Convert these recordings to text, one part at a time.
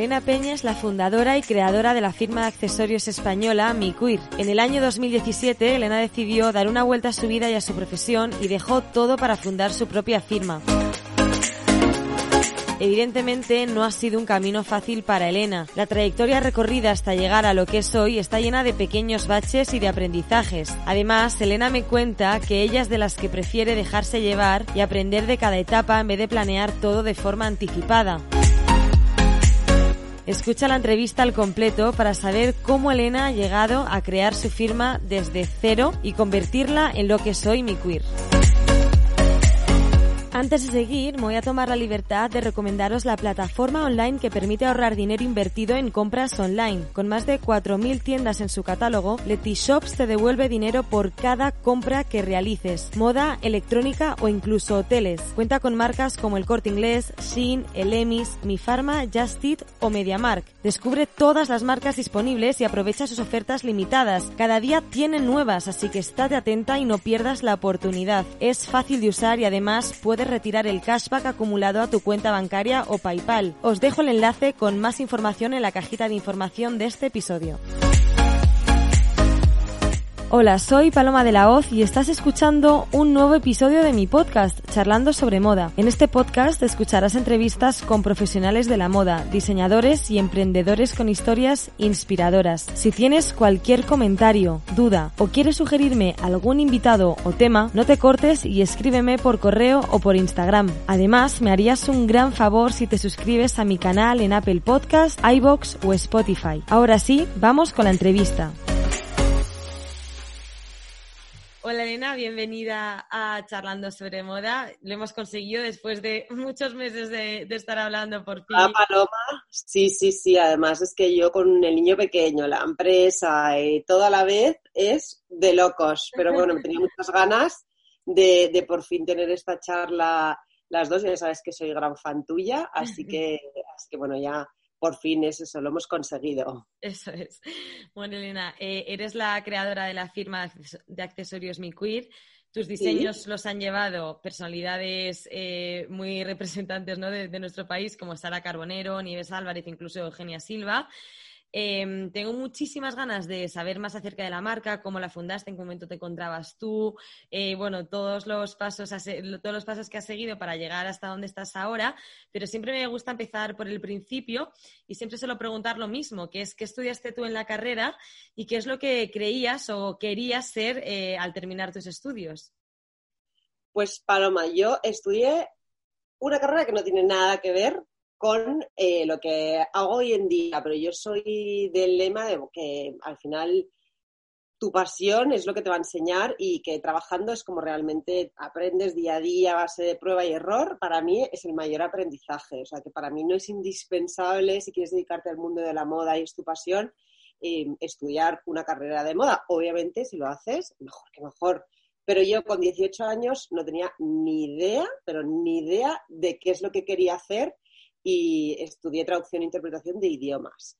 Elena Peña es la fundadora y creadora de la firma de accesorios española Miquir. En el año 2017, Elena decidió dar una vuelta a su vida y a su profesión y dejó todo para fundar su propia firma. Evidentemente no ha sido un camino fácil para Elena. La trayectoria recorrida hasta llegar a lo que es hoy está llena de pequeños baches y de aprendizajes. Además, Elena me cuenta que ella es de las que prefiere dejarse llevar y aprender de cada etapa en vez de planear todo de forma anticipada. Escucha la entrevista al completo para saber cómo Elena ha llegado a crear su firma desde cero y convertirla en lo que soy mi queer. Antes de seguir, me voy a tomar la libertad de recomendaros la plataforma online que permite ahorrar dinero invertido en compras online. Con más de 4.000 tiendas en su catálogo, Shops te devuelve dinero por cada compra que realices. Moda, electrónica o incluso hoteles. Cuenta con marcas como el Corte Inglés, Shein, El Emis, Mi Pharma, Just Eat o MediaMark. Descubre todas las marcas disponibles y aprovecha sus ofertas limitadas. Cada día tienen nuevas, así que estate atenta y no pierdas la oportunidad. Es fácil de usar y además puedes retirar el cashback acumulado a tu cuenta bancaria o PayPal. Os dejo el enlace con más información en la cajita de información de este episodio. Hola, soy Paloma de la Hoz y estás escuchando un nuevo episodio de mi podcast, Charlando sobre Moda. En este podcast escucharás entrevistas con profesionales de la moda, diseñadores y emprendedores con historias inspiradoras. Si tienes cualquier comentario, duda o quieres sugerirme algún invitado o tema, no te cortes y escríbeme por correo o por Instagram. Además, me harías un gran favor si te suscribes a mi canal en Apple Podcast, iBox o Spotify. Ahora sí, vamos con la entrevista. Hola Elena, bienvenida a Charlando sobre Moda. Lo hemos conseguido después de muchos meses de, estar hablando por fin. Ah, Paloma, sí, sí, sí. Además es que yo con el niño pequeño, la empresa y toda la vez es de locos. Pero bueno, me tenía muchas ganas de, de por fin tener esta charla las dos. Ya sabes que soy gran fan tuya, así que, así que bueno, ya por fin es eso, lo hemos conseguido. Eso es. Bueno, Elena, eh, eres la creadora de la firma de accesorios Mi Queer. Tus diseños los han llevado personalidades eh, muy representantes de, de, nuestro país, como Sara Carbonero, Nieves Álvarez, incluso Eugenia Silva. Em, tengo muchísimas ganas de saber más acerca de la marca, cómo la fundaste, en qué momento te encontrabas tú, eh, bueno, todos los, pasos, todos los pasos que has seguido para llegar hasta donde estás ahora, pero siempre me gusta empezar por el principio y siempre suelo preguntar lo mismo, que es qué estudiaste tú en la carrera y qué es lo que creías o querías ser eh, al terminar tus estudios. Pues Paloma, yo estudié una carrera que no tiene nada que ver con eh, lo que hago hoy en día, pero yo soy del lema de que al final tu pasión es lo que te va a enseñar y que trabajando es como realmente aprendes día a día a base de prueba y error. Para mí es el mayor aprendizaje, o sea que para mí no es indispensable si quieres dedicarte al mundo de la moda y es tu pasión eh, estudiar una carrera de moda. Obviamente si lo haces, mejor que mejor. Pero yo con 18 años no tenía ni idea, pero ni idea de qué es lo que quería hacer y estudié traducción e interpretación de idiomas.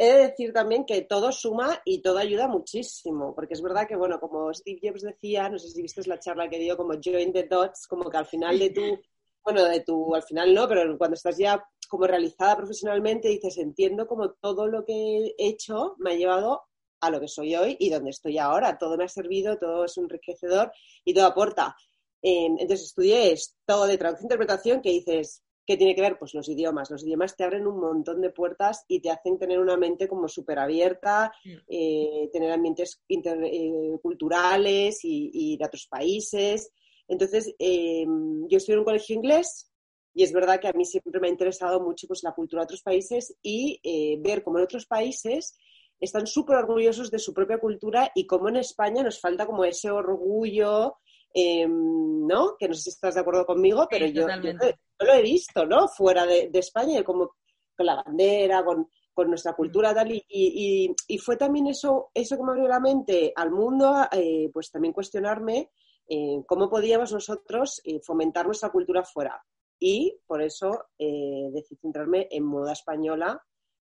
He de decir también que todo suma y todo ayuda muchísimo, porque es verdad que, bueno, como Steve Jobs decía, no sé si viste la charla que dio, como join the dots, como que al final de tu, bueno, de tu, al final no, pero cuando estás ya como realizada profesionalmente, dices, entiendo como todo lo que he hecho me ha llevado a lo que soy hoy y donde estoy ahora. Todo me ha servido, todo es enriquecedor y todo aporta. Entonces estudié esto de traducción e interpretación que dices, ¿Qué tiene que ver? Pues los idiomas. Los idiomas te abren un montón de puertas y te hacen tener una mente como súper abierta, eh, tener ambientes interculturales eh, y, de otros países. Entonces, em, yo estuve en un colegio inglés Y es verdad que a mí siempre me ha interesado mucho pues, la cultura de otros países y eh, ver cómo en otros países están súper orgullosos de su propia cultura y cómo en España nos falta como ese orgullo, em, ¿no? Que no sé si estás de acuerdo conmigo, pero yo, lo he visto, ¿no? Fuera de, España, como con la bandera, con, nuestra cultura tal, y, fue también eso, eso que me abrió la mente al mundo, eh, pues también cuestionarme eh, cómo podíamos nosotros eh, fomentar nuestra cultura fuera. Y por eso decidí centrarme en moda española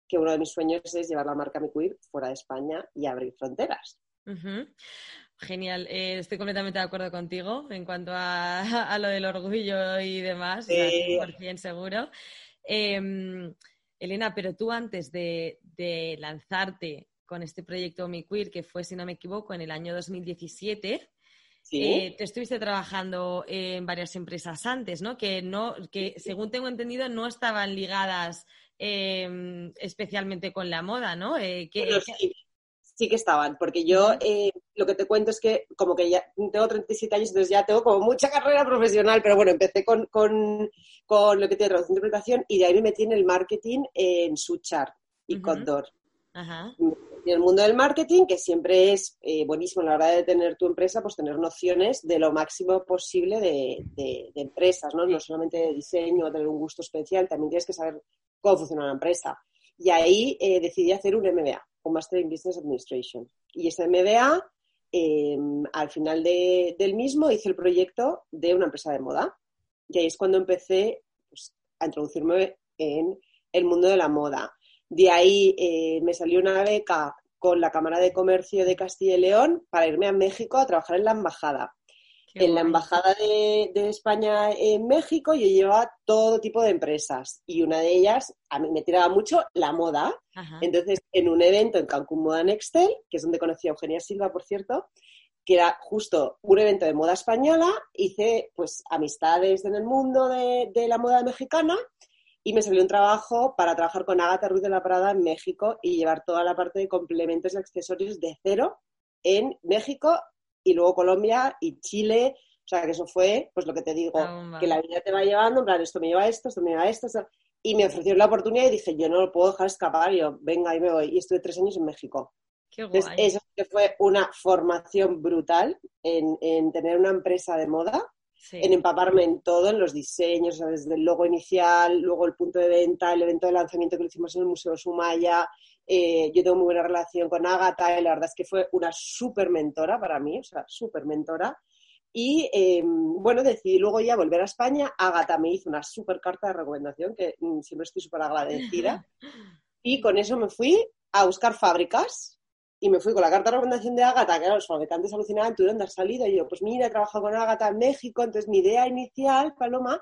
que uno de mis sueños es llevar la marca Queer fuera de España y abrir fronteras. Genial, eh, estoy completamente de acuerdo contigo en cuanto a, lo del orgullo y demás, sí. 100% seguro. Em, Elena, pero tú antes de, lanzarte con este proyecto Mi Queer, que fue, si no me equivoco, en el año 2017, eh, te estuviste trabajando en varias empresas antes, ¿no? Que, no, que según tengo entendido, no estaban ligadas Em, especialmente con la moda, ¿no? Eh, sí, que estaban, porque yo eh, lo que te cuento es que como que ya tengo 37 años, entonces ya tengo como mucha carrera profesional, pero bueno, empecé con, lo que tiene traducción interpretación y de ahí me metí en el marketing en Suchar y Condor. En el mundo del marketing, que siempre es eh, buenísimo a la hora de tener tu empresa, pues tener nociones de lo máximo posible de, de empresas, ¿no? No solamente de diseño, tener un gusto especial, también tienes que saber cómo funciona una empresa. Y ahí eh, decidí hacer un MBA, un Master in Business Administration. Y ese MBA, em, al final del mismo, hice el proyecto de una empresa de moda. Y ahí es cuando empecé pues, a introducirme en el mundo de la moda. De ahí eh, me salió una beca con la Cámara de Comercio de Castilla y León para irme a México a trabajar en la embajada en la Embajada de, España en México yo llevaba todo tipo de empresas y una de ellas, a mí me tiraba mucho la moda. Entonces, en un evento en Cancún Moda Nextel, que es donde conocí a Eugenia Silva, por cierto, que era justo un evento de moda española, hice pues amistades en el mundo de, de la moda mexicana y me salió un trabajo para trabajar con Agatha Ruiz de la Prada en México y llevar toda la parte de complementos y accesorios de cero en México y luego Colombia y Chile. O sea, que eso fue, pues lo que te digo, que la vida te va llevando, en plan, esto me lleva a esto, esto me lleva a esto, Y me ofreció la oportunidad y dije, yo no lo puedo dejar escapar. Y yo, venga, y me voy. Y estuve tres años en México. Qué guay. Entonces, eso fue una formación brutal en, en tener una empresa de moda, en empaparme en todo, en los diseños, desde el logo inicial, luego el punto de venta, el evento de lanzamiento que lo hicimos en el Museo Sumaya, eh, yo tengo muy buena relación con Agatha y la verdad es que fue una súper mentora para mí, o sea, súper mentora. Y em, bueno, decidí luego ya volver a España. Agatha me hizo una súper carta de recomendación que mm, siempre estoy súper agradecida. Y con eso me fui a buscar fábricas y me fui con la carta de recomendación de Agatha, que los fabricantes alucinaban, ¿tú dónde has salido? Y yo, pues mira, he trabajado con Agatha en México, entonces mi idea inicial, Paloma,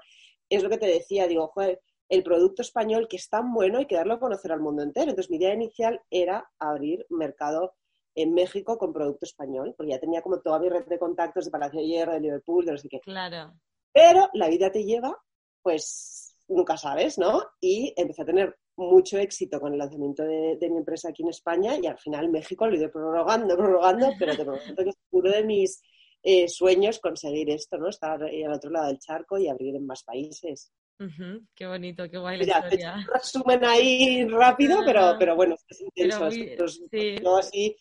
es lo que te decía, digo, joder, el producto español que es tan bueno y que darlo a conocer al mundo entero. Entonces mi idea inicial era abrir mercado en México con producto español, porque ya tenía como toda mi red de contactos de Palacio de Hierro, de Liverpool, de no sé qué. Claro. Pero la vida te lleva, pues nunca sabes, ¿no? Y empecé a tener mucho éxito con el lanzamiento de, mi empresa aquí en España y al final México lo he ido prorrogando, prorrogando, pero te prometo que es uno de mis eh, sueños conseguir esto, ¿no? Estar al otro lado del charco y abrir en más países. Qué bonito, qué guay la historia. un resumen ahí rápido, pero, pero bueno, es intenso. Yo así,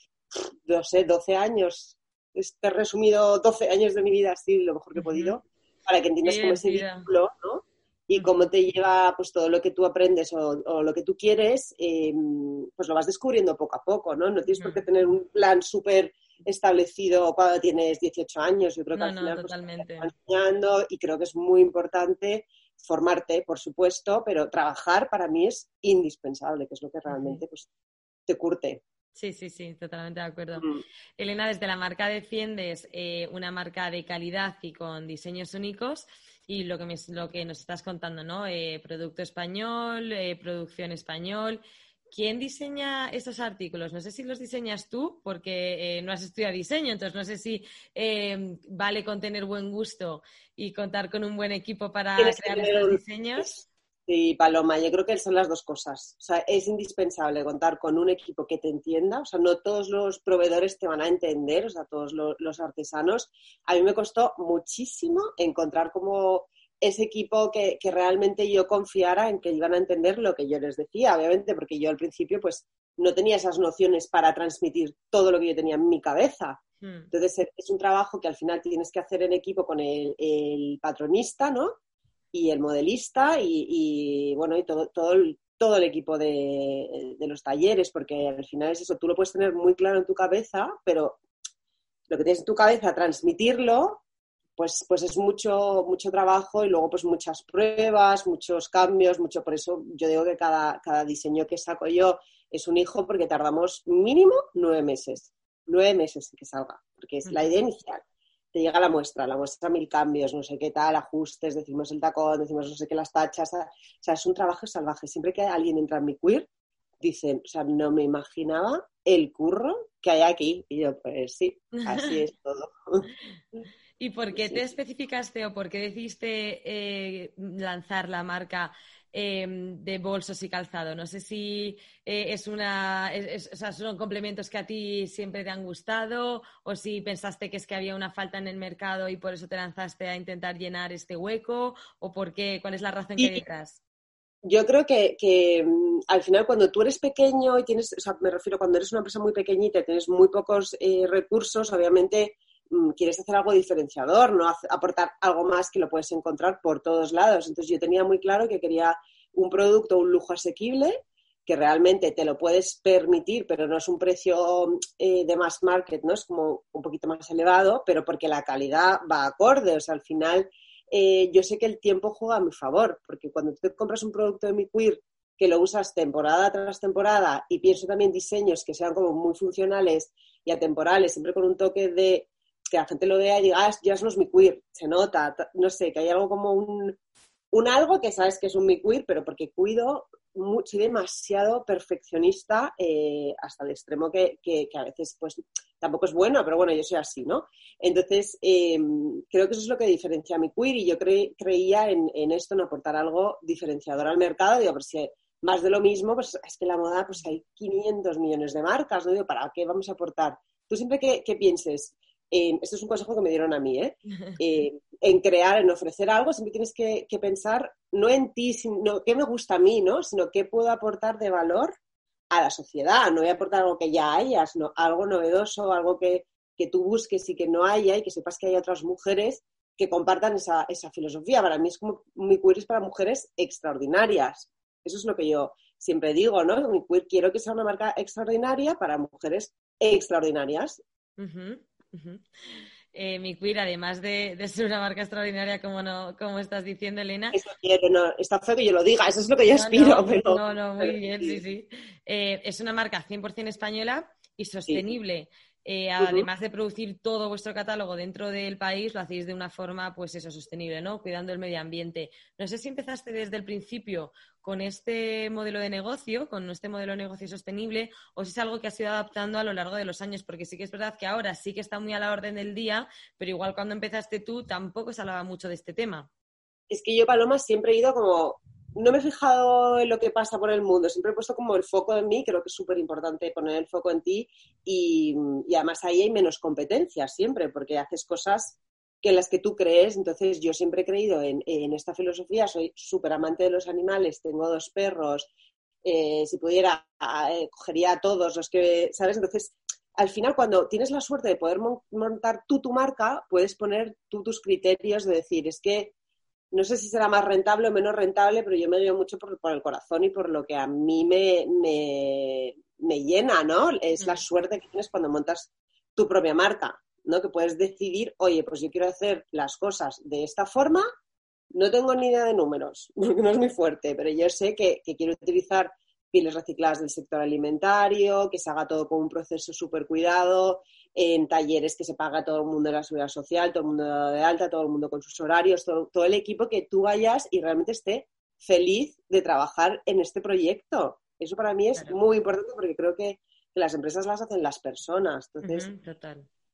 no sé, 12 años. Este resumido 12 años de mi vida así, lo mejor que he podido, para que entiendas cómo ese vínculo, ¿no? Y cómo te lleva pues todo lo que tú aprendes o, lo que tú quieres, em, pues lo vas descubriendo poco a poco, ¿no? No tienes por qué tener un plan súper establecido cuando tienes 18 años. Yo creo que al final pues, totalmente. enseñando y creo que es muy importante formarte, por supuesto, pero trabajar para mí es indispensable, que es lo que realmente pues, te curte. Sí, sí, sí, totalmente de acuerdo. Mm. Elena, desde la marca defiendes eh, una marca de calidad y con diseños únicos y lo que, lo que nos estás contando, ¿no? Eh, producto español, eh, producción español ¿Quién diseña esos artículos? No sé si los diseñas tú, porque eh, no has estudiado diseño, entonces no sé si eh, vale con tener buen gusto y contar con un buen equipo para crear estos diseños. Sí, Paloma, yo creo que son las dos cosas. O sea, es indispensable contar con un equipo que te entienda. O sea, no todos los proveedores te van a entender, o sea, todos los artesanos. A mí me costó muchísimo encontrar como ese equipo que, que, realmente yo confiara en que iban a entender lo que yo les decía, obviamente, porque yo al principio pues no tenía esas nociones para transmitir todo lo que yo tenía en mi cabeza. Hmm. Entonces es un trabajo que al final tienes que hacer en equipo con el, el patronista, ¿no? Y el modelista y, y bueno, y todo, todo, el, todo el equipo de, de, los talleres, porque al final es eso, tú lo puedes tener muy claro en tu cabeza, pero lo que tienes en tu cabeza, transmitirlo, pues, pues es mucho, mucho trabajo y luego pues muchas pruebas, muchos cambios, mucho, por eso yo digo que cada, cada diseño que saco yo es un hijo porque tardamos mínimo nueve meses, nueve meses en que salga, porque es la idea inicial. Te llega la muestra, la muestra mil cambios, no sé qué tal, ajustes, decimos el tacón, decimos no sé qué las tachas, o sea, es un trabajo salvaje. Siempre que alguien entra en mi queer, dicen, o sea, no me imaginaba el curro que hay aquí. Y yo, pues sí, así es todo. ¿Y por qué te especificaste o por qué decidiste eh, lanzar la marca em, de bolsos y calzado? No sé si eh, es una, o sea, son complementos que a ti siempre te han gustado o si pensaste que es que había una falta en el mercado y por eso te lanzaste a intentar llenar este hueco o por qué, cuál es la razón que hay detrás. Yo creo que, mm, al final cuando tú eres pequeño y tienes, o sea, me refiero cuando eres una empresa muy pequeñita y tienes muy pocos eh, recursos, obviamente quieres hacer algo diferenciador, no aportar algo más que lo puedes encontrar por todos lados. Entonces yo tenía muy claro que quería un producto, un lujo asequible, que realmente te lo puedes permitir, pero no es un precio eh, de mass market, ¿no? Es como un poquito más elevado, pero porque la calidad va acorde. O sea, al final eh, yo sé que el tiempo juega a mi favor, porque cuando tú compras un producto de mi queer que lo usas temporada tras temporada y pienso también diseños que sean como muy funcionales y atemporales, siempre con un toque de que la gente lo vea y diga, ah, ya no es mi queer, se nota, no sé, que hay algo como un, un algo que sabes que es un mi queer, pero porque cuido, soy demasiado perfeccionista eh, hasta el extremo que, a veces pues tampoco es bueno, pero bueno, yo soy así, ¿no? Entonces, em, creo que eso es lo que diferencia mi queer y yo creía en, esto, en aportar algo diferenciador al mercado, digo, por si más de lo mismo, pues es que la moda, pues hay 500 millones de marcas, ¿no? Digo, ¿para qué vamos a aportar? Tú siempre que, que pienses, esto es un consejo que me dieron a mí, ¿eh? ¿eh? en crear, en ofrecer algo, siempre tienes que, pensar no en ti, sino qué me gusta a mí, ¿no? Sino qué puedo aportar de valor a la sociedad. No voy a aportar algo que ya haya, sino algo novedoso, algo que, tú busques y que no haya y que sepas que hay otras mujeres que compartan esa, filosofía. Para mí es como mi queer es para mujeres extraordinarias. Eso es lo que yo siempre digo, ¿no? Mi queer quiero que sea una marca extraordinaria para mujeres extraordinarias. Eh, mi queer, además de, ser una marca extraordinaria, como, no, como estás diciendo, Elena. Eso quiero, no, está feo que yo lo diga, eso es lo que yo aspiro. No, no, no, muy bien, sí, sí. Eh, es una marca 100% española y sostenible. Eh, además de producir todo vuestro catálogo dentro del país, lo hacéis de una forma, pues eso, sostenible, ¿no? Cuidando el medio ambiente. No sé si empezaste desde el principio con este modelo de negocio, con este modelo de negocio sostenible, o si es algo que has ido adaptando a lo largo de los años, porque sí que es verdad que ahora sí que está muy a la orden del día, pero igual cuando empezaste tú tampoco se hablaba mucho de este tema. Es que yo, Paloma, siempre he ido como no me he fijado en lo que pasa por el mundo, siempre he puesto como el foco en mí, creo que es súper importante poner el foco en ti y, además ahí hay menos competencia siempre, porque haces cosas que en las que tú crees, entonces yo siempre he creído en, esta filosofía, soy súper amante de los animales, tengo dos perros, eh, si pudiera, eh, cogería a todos los que, ¿sabes? Entonces, al final, cuando tienes la suerte de poder montar tú tu marca, puedes poner tú tus criterios de decir, es que no sé si será más rentable o menos rentable, pero yo me guío mucho por, el corazón y por lo que a mí me, me, llena, ¿no? Es la mm. suerte que tienes cuando montas tu propia marca, ¿no? Que puedes decidir, oye, pues yo quiero hacer las cosas de esta forma, no tengo ni idea de números, porque no es muy fuerte, pero yo sé que, que quiero utilizar pieles recicladas del sector alimentario, que se haga todo con un proceso súper cuidado, en talleres que se paga todo el mundo de la seguridad social, todo el mundo de alta, todo el mundo con sus horarios, todo, el equipo que tú vayas y realmente esté feliz de trabajar en este proyecto. Eso para mí es muy importante porque creo que, las empresas las hacen las personas. Entonces,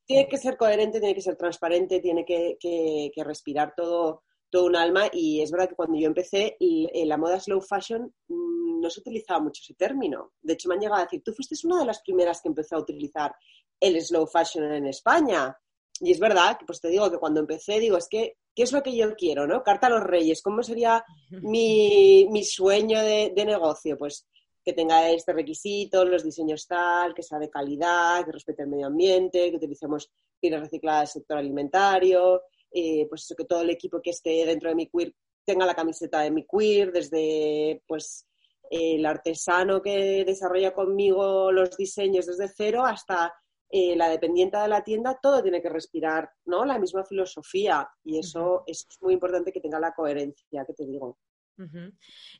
tiene que ser coherente, tiene que ser transparente, tiene que, respirar todo, todo un alma. Y es verdad que cuando yo empecé, la moda slow fashion mm, no se utilizaba mucho ese término. De hecho, me han llegado a decir, tú fuiste una de las primeras que empezó a utilizar el slow fashion en España. Y es verdad que pues te digo que cuando empecé, digo, es que ¿qué es lo que yo quiero? ¿no? Carta a los reyes, ¿cómo sería mi, mi sueño de, de, negocio? Pues que tenga este requisito, los diseños tal, que sea de calidad, que respete el medio ambiente, que utilicemos pieles recicladas del sector alimentario, eh, pues eso, que todo el equipo que esté dentro de mi queer tenga la camiseta de mi queer, desde pues el artesano que desarrolla conmigo los diseños desde cero hasta eh, la dependiente de la tienda, todo tiene que respirar, ¿no? La misma filosofía y eso, es muy importante que tenga la coherencia que te digo.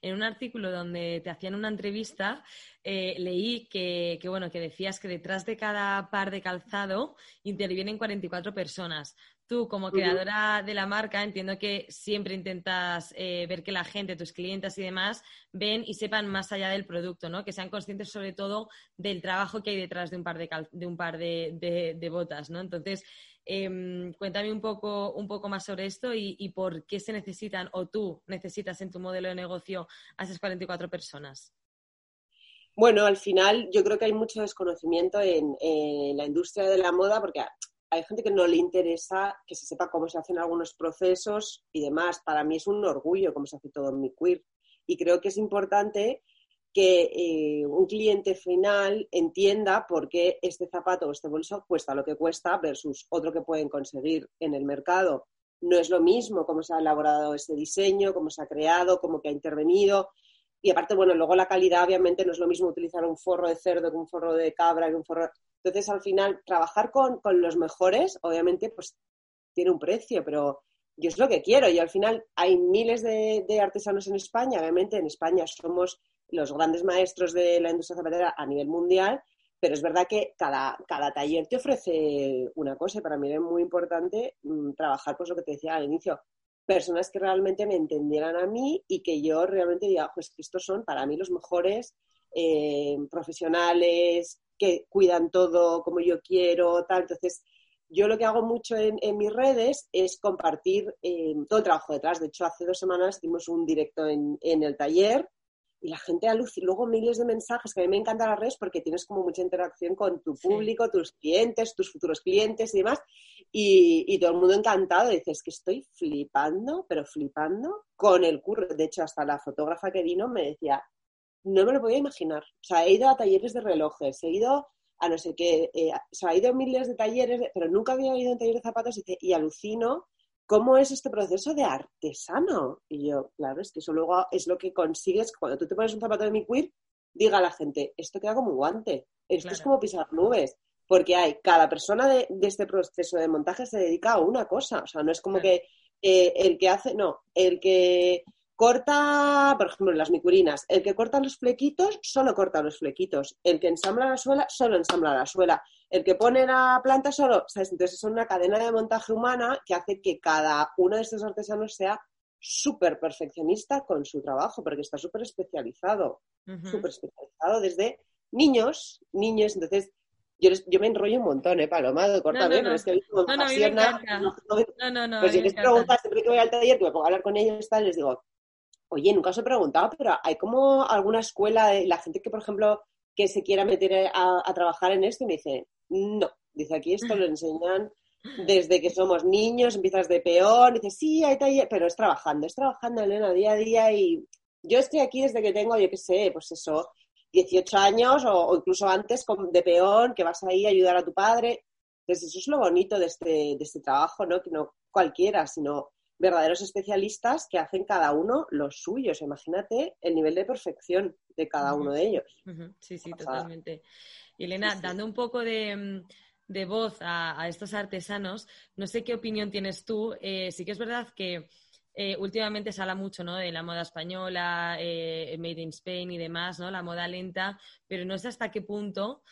En un artículo donde te hacían una entrevista, eh, leí que, bueno, que decías que detrás de cada par de calzado intervienen 44 personas. Tú, como creadora de la marca, entiendo que siempre intentas eh, ver que la gente, tus clientes y demás, ven y sepan más allá del producto, ¿no? Que sean conscientes sobre todo del trabajo que hay detrás de un par de, de, un par de, botas, ¿no? Entonces, em, cuéntame un poco, un poco más sobre esto y, por qué se necesitan o tú necesitas en tu modelo de negocio a esas 44 personas. Bueno, al final yo creo que hay mucho desconocimiento en, en la industria de la moda porque hay gente que no le interesa que se sepa cómo se hacen algunos procesos y demás. Para mí es un orgullo cómo se hace todo en mi queer. Y creo que es importante que eh, un cliente final entienda por qué este zapato o este bolso cuesta lo que cuesta versus otro que pueden conseguir en el mercado. No es lo mismo cómo se ha elaborado ese diseño, cómo se ha creado, cómo que ha intervenido. Y aparte, bueno, luego la calidad obviamente no es lo mismo utilizar un forro de cerdo que un forro de cabra, que un forro... Entonces, al final, trabajar con, los mejores, obviamente, pues tiene un precio, pero yo es lo que quiero. Y al final hay miles de, artesanos en España. Obviamente, en España somos los grandes maestros de la industria zapatera a nivel mundial, pero es verdad que cada, cada taller te ofrece una cosa y para mí es muy importante mm, trabajar, pues lo que te decía al inicio, personas que realmente me entendieran a mí y que yo realmente diga, pues estos son para mí los mejores eh, profesionales, que cuidan todo como yo quiero, tal. Entonces, yo lo que hago mucho en, mis redes es compartir eh, todo el trabajo detrás. De hecho, hace dos semanas hicimos un directo en, el taller y la gente alucina. Luego miles de mensajes, que a mí me encantan las redes porque tienes como mucha interacción con tu público, tus clientes, tus futuros clientes y demás. Y, y, todo el mundo encantado. Dices que estoy flipando, pero flipando con el curro. De hecho, hasta la fotógrafa que vino me decía, no me lo podía imaginar. O sea, he ido a talleres de relojes, he ido a no sé qué, eh, o sea, he ido a miles de talleres, pero nunca había ido a un taller de zapatos y, alucino cómo es este proceso de artesano. Y yo, claro, es que eso luego es lo que consigues cuando tú te pones un zapato de mi queer, diga a la gente, esto queda como un guante, esto es como pisar nubes, porque hay, cada persona de, este proceso de montaje se dedica a una cosa, o sea, no es como que eh, el que hace, no, el que corta, por ejemplo, las micurinas, el que corta los flequitos solo corta los flequitos, el que ensambla la suela solo ensambla la suela, el que pone la planta solo, ¿sabes? Entonces es una cadena de montaje humana que hace que cada uno de estos artesanos sea súper perfeccionista con su trabajo, porque está súper especializado, súper especializado desde niños, niños, entonces yo, yo, me enrollo un montón, ¿eh, Paloma? De corta no, no, es que no, no, no, no, no, Pues si les preguntas siempre que voy al taller, que me pongo a hablar con ellos, tal, les digo, Oye, nunca os he preguntado, pero ¿hay como alguna escuela la gente que, por ejemplo, que se quiera meter a, trabajar en esto? Y me dice, no. Dice, aquí esto lo enseñan desde que somos niños, empiezas de peón, y dices, sí, hay taller, pero es trabajando, es trabajando, Elena, día a día. Y yo estoy aquí desde que tengo, yo qué sé, pues eso, 18 años o, incluso antes de peón, que vas ahí a ayudar a tu padre. Entonces, eso es lo bonito de este, de este trabajo, ¿no? Que no cualquiera, sino verdaderos especialistas que hacen cada uno los suyos. Imagínate el nivel de perfección de cada uno de ellos. Sí, sí, totalmente. Elena, dando un poco de, mm, voz a, estos artesanos, no sé qué opinión tienes tú. Eh, sí que es verdad que eh, últimamente se habla mucho ¿no? de la moda española, eh, Made in Spain y demás, ¿no? la moda lenta, pero no sé hasta qué punto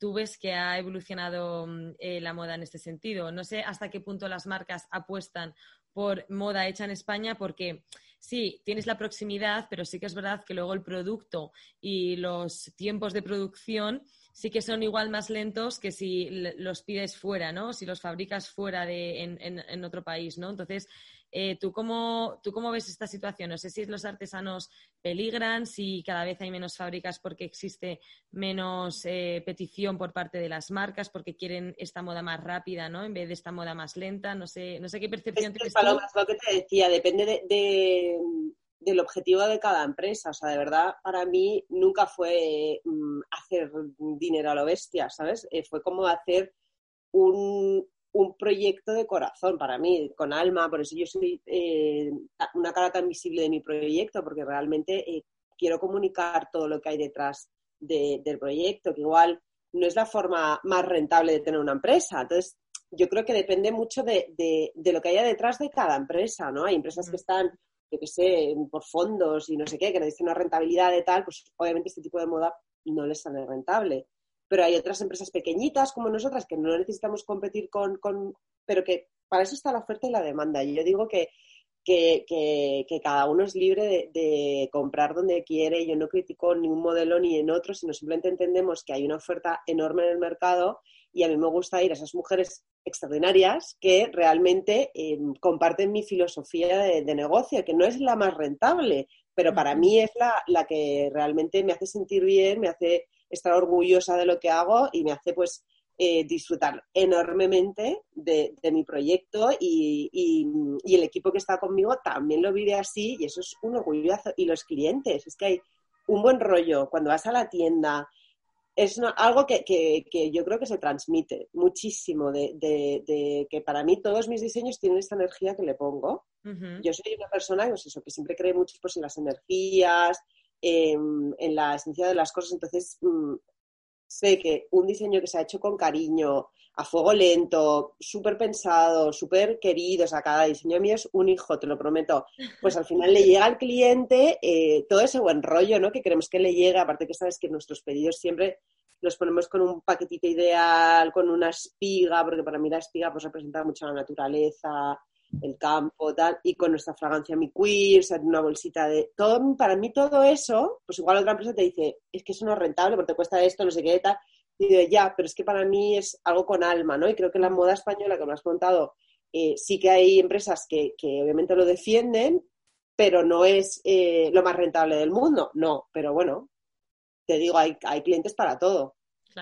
tú ves que ha evolucionado mm, la moda en este sentido. No sé hasta qué punto las marcas apuestan por moda hecha en España porque sí, tienes la proximidad, pero sí que es verdad que luego el producto y los tiempos de producción sí que son igual más lentos que si los pides fuera, ¿no? Si los fabricas fuera de, en, otro país, ¿no? Entonces, Eh, ¿tú, cómo, ¿Tú cómo ves esta situación? No sé si los artesanos peligran, si cada vez hay menos fábricas porque existe menos eh, petición por parte de las marcas, porque quieren esta moda más rápida, ¿no? En vez de esta moda más lenta. No sé, no sé qué percepción es tienes lo que te decía, depende de, del objetivo de cada empresa. O sea, de verdad, para mí nunca fue mm, hacer dinero a lo bestia, ¿sabes? Eh, fue como hacer un, un, proyecto de corazón para mí, con alma. Por eso yo soy eh, una cara tan visible de mi proyecto, porque realmente eh, quiero comunicar todo lo que hay detrás del proyecto, que igual no es la forma más rentable de tener una empresa. Entonces, yo creo que depende mucho de, de, de lo que haya detrás de cada empresa, ¿no? Hay empresas que están yo qué sé, por fondos y no sé qué, que necesitan una rentabilidad de tal, pues obviamente este tipo de moda no les sale rentable. Pero hay otras empresas pequeñitas como nosotras que no necesitamos competir con, con pero que para eso está la oferta y la demanda. Y yo digo que, que, que, cada uno es libre de, comprar donde quiere. Yo no critico ni un modelo ni en otro, sino simplemente entendemos que hay una oferta enorme en el mercado y a mí me gusta ir a esas mujeres extraordinarias que realmente eh, comparten mi filosofía de, negocio, que no es la más rentable, pero para mí es la, la, que realmente me hace sentir bien, me hace estar orgullosa de lo que hago y me hace pues eh, disfrutar enormemente de, de mi proyecto y, y, y, el equipo que está conmigo también lo vive así y eso es un orgulloso. Y los clientes, es que hay un buen rollo cuando vas a la tienda, es algo que, que, yo creo que se transmite muchísimo, de, de, que para mí todos mis diseños tienen esta energía que le pongo. Yo soy una persona pues eso, que siempre cree mucho pues, en las energías, en, la esencia de las cosas, entonces mm, sé que un diseño que se ha hecho con cariño, a fuego lento, súper pensado, súper querido, o sea, cada diseño mío es un hijo, te lo prometo, pues al final le llega al cliente eh, todo ese buen rollo, ¿no? Que queremos que le llegue, aparte que sabes que nuestros pedidos siempre los ponemos con un paquetito ideal, con una espiga, porque para mí la espiga pues representa mucho la naturaleza, el campo, tal, y con nuestra fragancia Mi Queer, o sea, una bolsita de... todo Para mí todo eso, pues igual otra empresa te dice, es que eso no es rentable porque te cuesta esto, no sé qué, tal, y digo, ya, pero es que para mí es algo con alma, ¿no? Y creo que la moda española que me has contado, eh, sí que hay empresas que, que, obviamente lo defienden, pero no es eh, lo más rentable del mundo, no, pero bueno, te digo, hay, hay clientes para todo,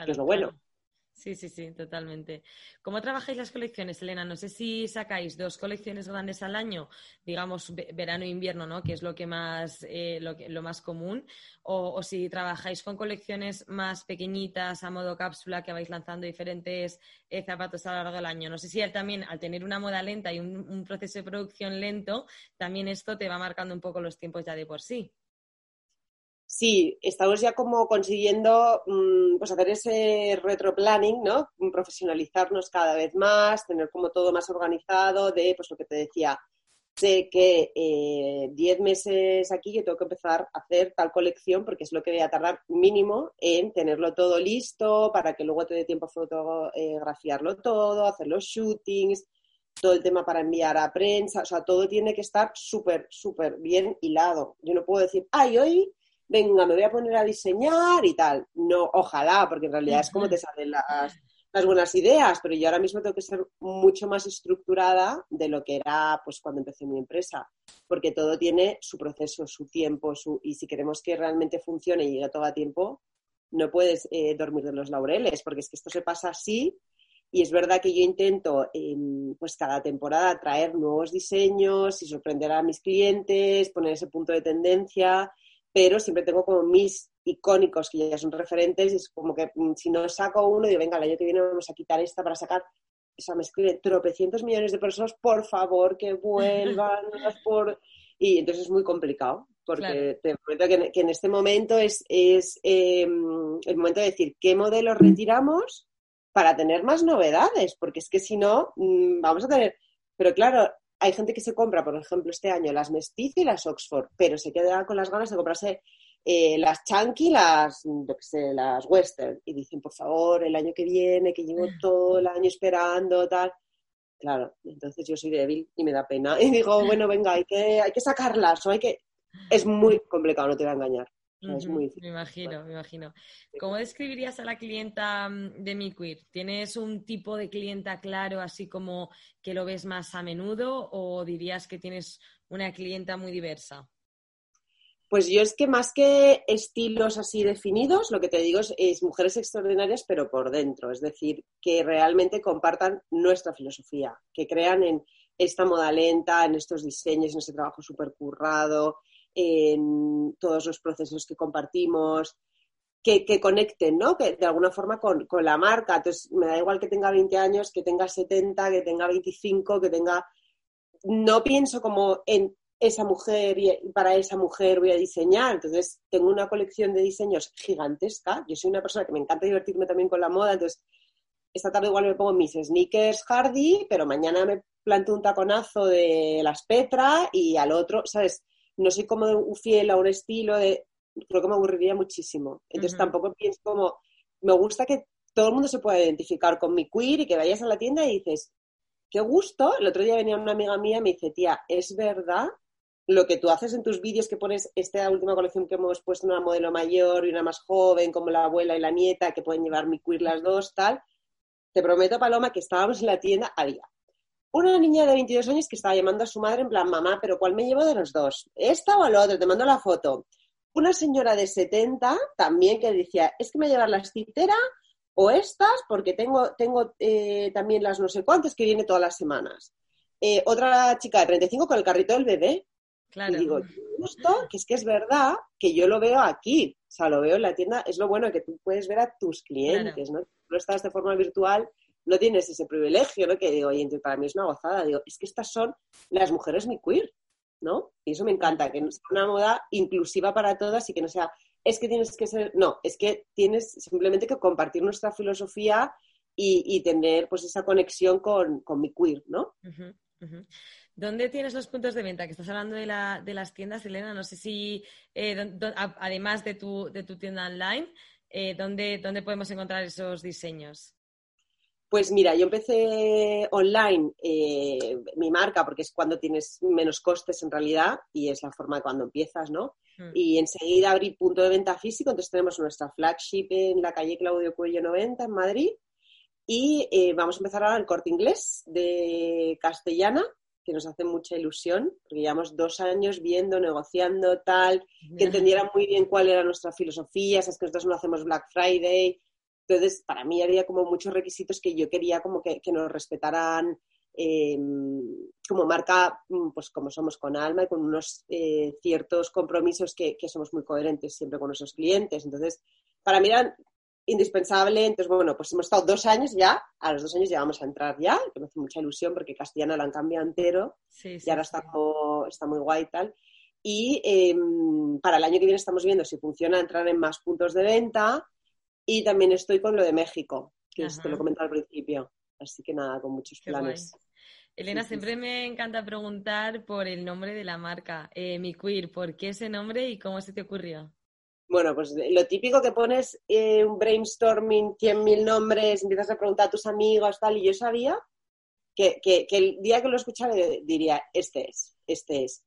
que es lo bueno. Sí, sí, sí, totalmente. ¿Cómo trabajáis las colecciones, Elena? No sé si sacáis dos colecciones grandes al año, digamos verano e invierno, ¿no? Que es lo que más, eh, lo, lo, más común, o, si trabajáis con colecciones más pequeñitas a modo cápsula que vais lanzando diferentes eh, zapatos a lo largo del año. No sé si también al tener una moda lenta y un proceso de producción lento, también esto te va marcando un poco los tiempos ya de por sí sí, estamos ya como consiguiendo mm, pues hacer ese retroplanning, ¿no? Profesionalizarnos cada vez más, tener como todo más organizado, de pues lo que te decía, sé que 10 eh, meses aquí yo tengo que empezar a hacer tal colección porque es lo que voy a tardar mínimo en tenerlo todo listo para que luego te dé tiempo a fotografiarlo todo, hacer los shootings, todo el tema para enviar a prensa, o sea, todo tiene que estar súper, súper bien hilado. Yo no puedo decir, ay, hoy venga, me voy a poner a diseñar y tal. No, ojalá, porque en realidad es como te salen las, buenas ideas, pero yo ahora mismo tengo que ser mucho más estructurada de lo que era pues cuando empecé mi empresa, porque todo tiene su proceso, su tiempo, su, y si queremos que realmente funcione y llegue todo a tiempo, no puedes eh, dormir de los laureles, porque es que esto se pasa así y es verdad que yo intento, em, pues cada temporada, traer nuevos diseños y sorprender a mis clientes, poner ese punto de tendencia pero siempre tengo como mis icónicos que ya son referentes y es como que mm, si no saco uno, digo, venga, el año que viene vamos a quitar esta para sacar, o sea, me escriben tropecientos millones de personas, por favor, que vuelvan, por... y entonces es muy complicado, porque te prometo que, en este momento es, es em, el momento de decir qué modelos retiramos para tener más novedades, porque es que si no, mm, vamos a tener, pero claro, hay gente que se compra, por ejemplo, este año las Mestiz y las Oxford, pero se queda con las ganas de comprarse eh, las Chunky, las, las Western. Y dicen, por favor, el año que viene, que llevo todo el año esperando, tal. Claro, entonces yo soy débil y me da pena. Y digo, bueno, venga, hay que, hay que sacarlas o hay que... Es muy complicado, no te voy a engañar. Es muy Me imagino, me imagino. ¿Cómo describirías a la clienta mm, de Mi Queer? ¿Tienes un tipo de clienta claro, así como que lo ves más a menudo, o dirías que tienes una clienta muy diversa? Pues yo es que más que estilos así definidos, lo que te digo es, mujeres extraordinarias, pero por dentro. Es decir, que realmente compartan nuestra filosofía, que crean en esta moda lenta, en estos diseños, en este trabajo súper currado, en todos los procesos que compartimos, que, conecten, ¿no? Que de alguna forma con, con, la marca. Entonces, me da igual que tenga 20 años, que tenga 70, que tenga 25, que tenga... No pienso como en esa mujer y para esa mujer voy a diseñar. Entonces, tengo una colección de diseños gigantesca. Yo soy una persona que me encanta divertirme también con la moda, entonces esta tarde igual me pongo mis sneakers Hardy, pero mañana me planto un taconazo de las Petra y al otro, ¿sabes? No soy como fiel a un estilo de... Creo que me aburriría muchísimo. Entonces tampoco pienso como... Me gusta que todo el mundo se pueda identificar con mi queer y que vayas a la tienda y dices, qué gusto. El otro día venía una amiga mía y me dice, tía, es verdad lo que tú haces en tus vídeos que pones esta última colección que hemos puesto una modelo mayor y una más joven, como la abuela y la nieta, que pueden llevar mi queer las dos, tal. Te prometo, Paloma, que estábamos en la tienda, había una niña de 22 años que estaba llamando a su madre en plan, mamá, pero ¿cuál me llevo de los dos? ¿Esta o el otro? Te mando la foto. Una señora de 70 también que decía, es que me llevar la estitera o estas, porque tengo, tengo eh, también las no sé cuántas que viene todas las semanas. Eh, otra chica de 35 con el carrito del bebé. Claro. Y digo, justo que es que es verdad que yo lo veo aquí, o sea, lo veo en la tienda, es lo bueno que tú puedes ver a tus clientes, ¿no? Tú estás de forma virtual, no tienes ese privilegio, ¿no? Que digo, oye, para mí es una gozada, digo, es que estas son las mujeres mi queer, ¿no? Y eso me encanta, que no sea una moda inclusiva para todas y que no sea, es que tienes que ser, no, es que tienes simplemente que compartir nuestra filosofía y, tener pues esa conexión con, con mi queer, ¿no? ¿Dónde tienes los puntos de venta? Que estás hablando de, la, de las tiendas, Elena. No sé si, eh, además de tu, de tu tienda online, eh, ¿dónde, ¿dónde podemos encontrar esos diseños? Pues mira, yo empecé online eh, mi marca porque es cuando tienes menos costes en realidad y es la forma de cuando empiezas, ¿no? Mm. Y enseguida abrí punto de venta físico, entonces tenemos nuestra flagship en la calle Claudio Cuello 90 en Madrid y vamos a empezar ahora el corte inglés de Castellana que nos hace mucha ilusión, porque llevamos dos años viendo, negociando, tal, que entendieran muy bien cuál era nuestra filosofía, es que nosotros no hacemos Black Friday. Entonces, para mí había como muchos requisitos que yo quería como que, nos respetaran em, como marca, mm, pues como somos con Alma y con unos eh, ciertos compromisos que, que, somos muy coherentes siempre con nuestros clientes. Entonces, para mí eran indispensable. Entonces, bueno, pues hemos estado dos años ya, a los dos años ya vamos a entrar ya, que me hace mucha ilusión porque Castellana lo han cambiado entero y ahora está, está muy guay y tal. Y em, para el año que viene estamos viendo si funciona entrar en más puntos de venta y también estoy con lo de México, que te lo comenté al principio. Así que nada, con muchos planes. Elena, siempre me encanta preguntar por el nombre de la marca, eh, Mi Queer. ¿Por qué ese nombre y cómo se te ocurrió? Bueno, pues lo típico que pones eh, un brainstorming, 100.000 nombres, empiezas a preguntar a tus amigos, tal, y yo sabía que, el día que lo escuchara diría, este es, este es.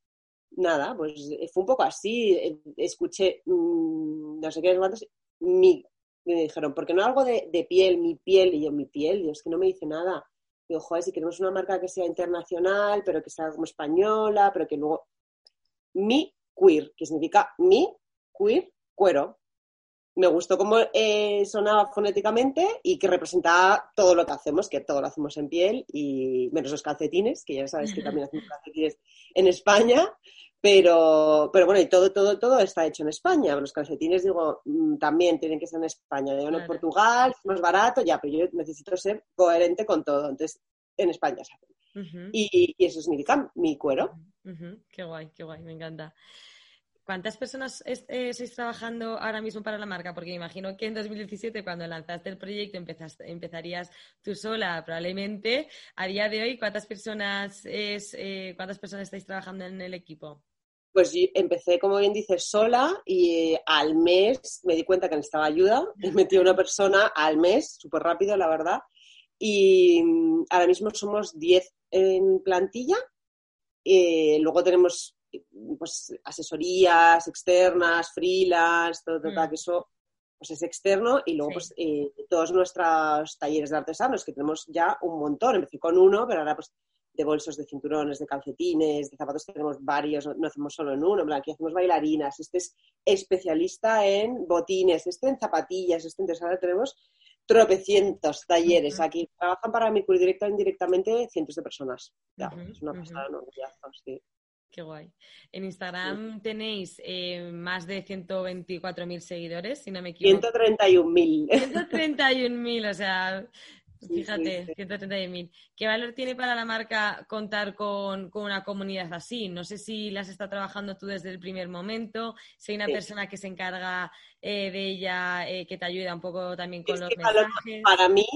Nada, pues fue un poco así, eh, escuché, mm, no sé qué, cuántos, mi, me dijeron, ¿por qué no algo de, piel, mi piel? Y yo, mi piel, y es que no me dice nada. Digo, joder, si queremos una marca que sea internacional, pero que sea como española, pero que luego... Mi queer, que significa mi queer, cuero. Me gustó cómo eh, sonaba fonéticamente y que representaba todo lo que hacemos, que todo lo hacemos en piel, y menos los calcetines, que ya sabes que también hacemos calcetines en España, pero, pero bueno, y todo, todo, todo está hecho en España. Los calcetines, digo, mm, también tienen que ser en España. Digo, en Portugal, es más barato, ya, pero yo necesito ser coherente con todo. Entonces, en España se hace. y, eso significa mi cuero. Qué guay, qué guay, me encanta. ¿Cuántas personas eh, estáis trabajando ahora mismo para la marca? Porque me imagino que en 2017, cuando lanzaste el proyecto, empezarías tú sola, probablemente. A día de hoy, ¿cuántas personas, es, eh, ¿cuántas personas estáis trabajando en el equipo? Pues empecé, como bien dices, sola y eh, al mes me di cuenta que necesitaba ayuda. Me metí a una persona al mes, súper rápido, la verdad. Y mm, ahora mismo somos 10 en plantilla. luego tenemos pues asesorías externas, freelance, todo, todo, Mm. que eso pues es externo y luego Sí. pues eh, todos nuestros talleres de artesanos que tenemos ya un montón, empecé con uno, pero ahora pues de bolsos, de cinturones, de calcetines, de zapatos tenemos varios, no, hacemos solo en uno, en aquí hacemos bailarinas, este es especialista en botines, este en zapatillas, este entonces ahora tenemos tropecientos talleres, aquí trabajan para mi directa o indirectamente cientos de personas, ya, Ujú, es una pasada, ¿no? Orgulloso, sí. Qué guay. En Instagram tenéis eh, más de 124.000 seguidores, si no me equivoco. 131.000. 131.000, o sea, fíjate, sí, 131.000. ¿Qué valor tiene para la marca contar con, con una comunidad así? No sé si las está trabajando tú desde el primer momento, si hay una Sí. persona que se encarga eh, de ella, eh, que te ayuda un poco también con Es los mensajes. para mí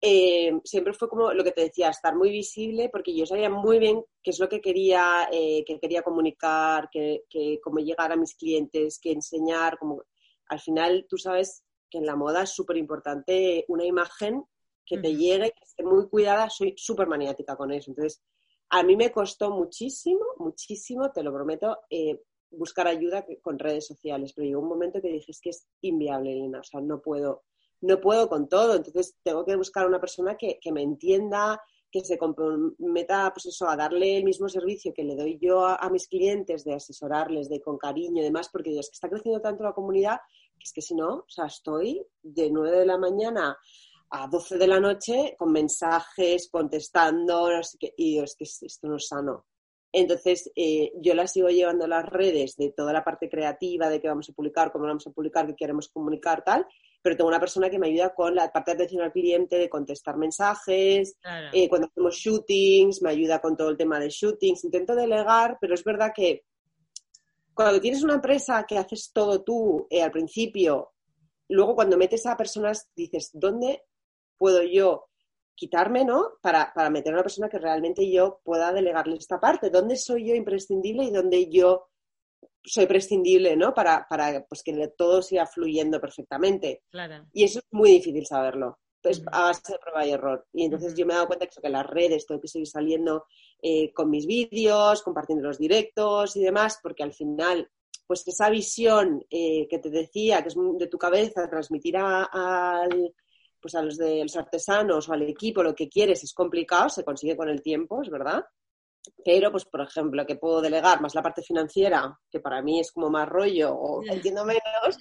eh, siempre fue como lo que te decía, estar muy visible, porque yo sabía muy bien qué es lo que quería, eh, que quería comunicar, que, que cómo llegar a mis clientes, que enseñar, como al final tú sabes que en la moda es súper importante una imagen que te llegue, que esté muy cuidada, soy súper maniática con eso. Entonces, a mí me costó muchísimo, muchísimo, te lo prometo, eh, buscar ayuda con redes sociales, pero llegó un momento que dije, es que es inviable, Lina, o sea, no puedo, no puedo con todo, entonces tengo que buscar una persona que, que me entienda, que se comprometa, pues eso, a darle el mismo servicio que le doy yo a, a mis clientes, de asesorarles, de con cariño y demás, porque Dios, que está creciendo tanto la comunidad, que es que si no, o sea, estoy de 9 de la mañana a 12 de la noche con mensajes, contestando, no sé qué, y digo, es que esto no es sano. Entonces, eh, yo la sigo llevando a las redes de toda la parte creativa, de qué vamos a publicar, cómo vamos a publicar, qué queremos comunicar, tal, pero tengo una persona que me ayuda con la parte de atención al cliente, de contestar mensajes, Claro. eh, cuando hacemos shootings, me ayuda con todo el tema de shootings, intento delegar, pero es verdad que cuando tienes una empresa que haces todo tú eh, al principio, luego cuando metes a personas dices, ¿dónde puedo yo quitarme, ¿no? Para, para meter a una persona que realmente yo pueda delegarle esta parte. ¿Dónde soy yo imprescindible y dónde yo soy prescindible, ¿no? Para, para pues, que todo siga fluyendo perfectamente. Claro. Y eso es muy difícil saberlo. Pues a base de prueba y error. Y entonces yo me he dado cuenta que, eso, que en las redes tengo que seguir saliendo eh, con mis vídeos, compartiendo los directos y demás, porque al final, pues esa visión eh, que te decía, que es de tu cabeza, transmitir a, al, pues a los de los artesanos o al equipo lo que quieres es complicado, se consigue con el tiempo, es verdad. Pero, pues, por ejemplo, que puedo delegar más la parte financiera, que para mí es como más rollo o entiendo menos,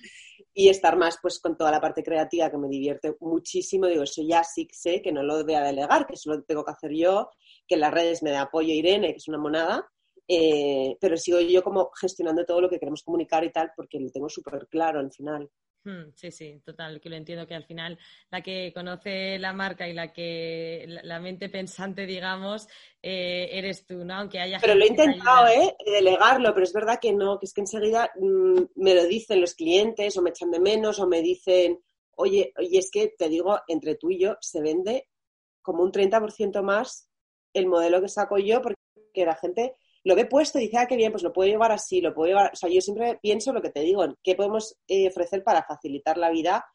y estar más pues con toda la parte creativa que me divierte muchísimo. Digo, eso ya sí que sé que no lo voy a delegar, que eso lo tengo que hacer yo, que en las redes me da apoyo Irene, que es una monada, eh, pero sigo yo como gestionando todo lo que queremos comunicar y tal, porque lo tengo súper claro al final. Mm, Sí, sí, total, que lo entiendo que al final la que conoce la marca y la que la, mente pensante, digamos, eh, eres tú, ¿no? Aunque haya Pero lo he intentado. ¿eh? Delegarlo, pero es verdad que no, que es que enseguida mm, me lo dicen los clientes o me echan de menos o me dicen, oye, oye, es que te digo, entre tú y yo se vende como un 30% más el modelo que saco yo porque la gente lo ve puesto y dice, ah, qué bien, pues lo puedo llevar así, lo puedo llevar. O sea, yo siempre pienso lo que te digo, en qué podemos eh, ofrecer para facilitar la vida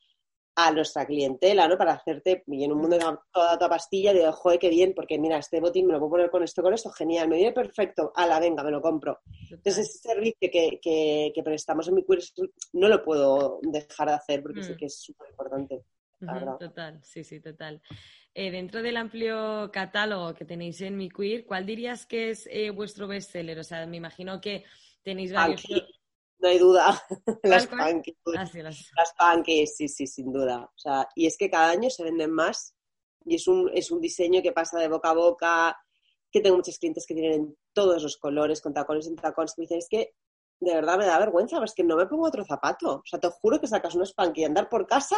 a nuestra clientela, ¿no? Para hacerte, y en un mundo de toda tu pastilla, digo, joder, qué bien, porque mira, este botín me lo puedo poner con esto, con esto, genial, me viene perfecto, a la venga, me lo compro. Entonces, ese servicio que, que, que prestamos en mi queer no lo puedo dejar de hacer porque sé Mm. que es súper importante. Total, sí, sí, total. Eh, dentro del amplio catálogo que tenéis en Mi Queer, ¿cuál dirías que es eh, vuestro bestseller? O sea, me imagino que tenéis varios. Punky, no hay duda. las punky, Ah, sí, las- las punky, sí, sí, sin duda. O sea, y es que cada año se venden más y es un, es un diseño que pasa de boca a boca, que tengo muchos clientes que tienen todos los colores, con tacones en tacones, que me dicen, es que de verdad me da vergüenza, pero es que no me pongo otro zapato. O sea, te juro que sacas unos punky y andar por casa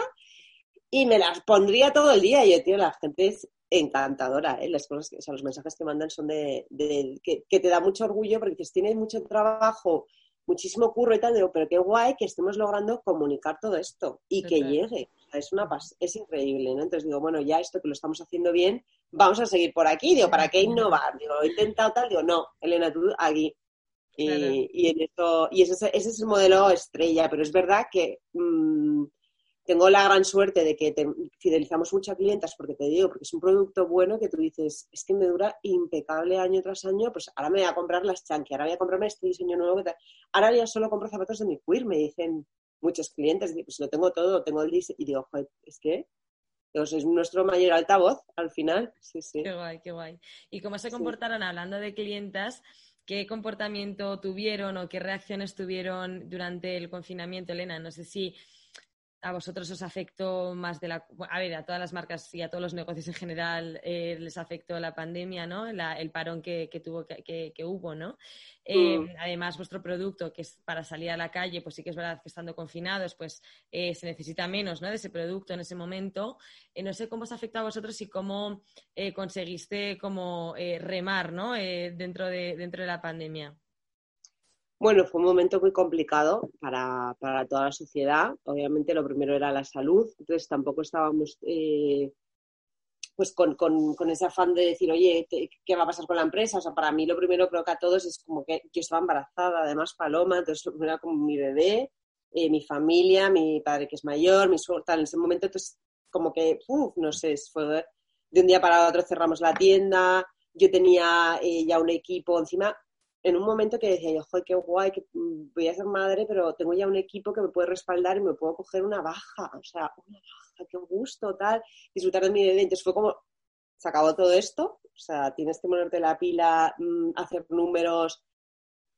y me las pondría todo el día. Y yo, tío, la gente es encantadora, ¿eh? Las cosas que, o sea, los mensajes que mandan son de, de- que, que te da mucho orgullo porque dices, tienes mucho trabajo, muchísimo curro y tal, digo, pero qué guay que estemos logrando comunicar todo esto y que llegue. O sea, es una pas- es increíble, ¿no? Entonces digo, bueno, ya esto que lo estamos haciendo bien, vamos a seguir por aquí. Digo, ¿para qué innovar? Digo, he intentado tal, digo, no, Elena, tú aquí. Y, Claro. y en esto, y ese, es- ese es el modelo estrella, pero es verdad que mm, tengo la gran suerte de que te fidelizamos muchas clientas porque te digo, porque es un producto bueno que tú dices, es que me dura impecable año tras año, pues ahora me voy a comprar las chanqui, ahora voy a comprarme este diseño nuevo. Ahora ya solo compro zapatos de mi queer, me dicen muchos clientes, pues lo tengo todo, tengo el diseño, y digo, joder, es que es nuestro mayor altavoz al final. Sí, sí. Qué guay, qué guay. ¿Y cómo se comportaron hablando de clientas? ¿Qué comportamiento tuvieron o qué reacciones tuvieron durante el confinamiento, Elena? No sé si a vosotros os afectó más de la... A ver, a todas las marcas y a todos los negocios en general eh, les afectó la pandemia, ¿no? el parón que, tuvo, que, hubo, ¿no? Eh, mm. Además, vuestro producto, que es para salir a la calle, pues sí que es verdad que estando confinados, pues eh, se necesita menos, ¿no? De ese producto en ese momento. no sé cómo os afectó a vosotros y cómo conseguiste como remar, ¿no? dentro, de, dentro de la pandemia. Bueno, fue un momento muy complicado para, toda la sociedad. Obviamente lo primero era la salud, entonces tampoco estábamos eh, pues con, ese afán de decir, oye, ¿qué va a pasar con la empresa? O sea, para mí lo primero creo que a todos es como que yo estaba embarazada, además Paloma, entonces era como mi bebé, eh, mi familia, mi padre que es mayor, mi suerte, en ese momento, entonces como que, uff, no sé, fue de un día para otro cerramos la tienda, yo tenía eh, ya un equipo encima, en un momento que decía yo, joder, qué guay, que voy a ser madre, pero tengo ya un equipo que me puede respaldar y me puedo coger una baja, o sea, una baja, qué gusto, tal, disfrutar de mi bebé. Fue como, se acabó todo esto, o sea, tienes que ponerte la pila, mm, hacer números,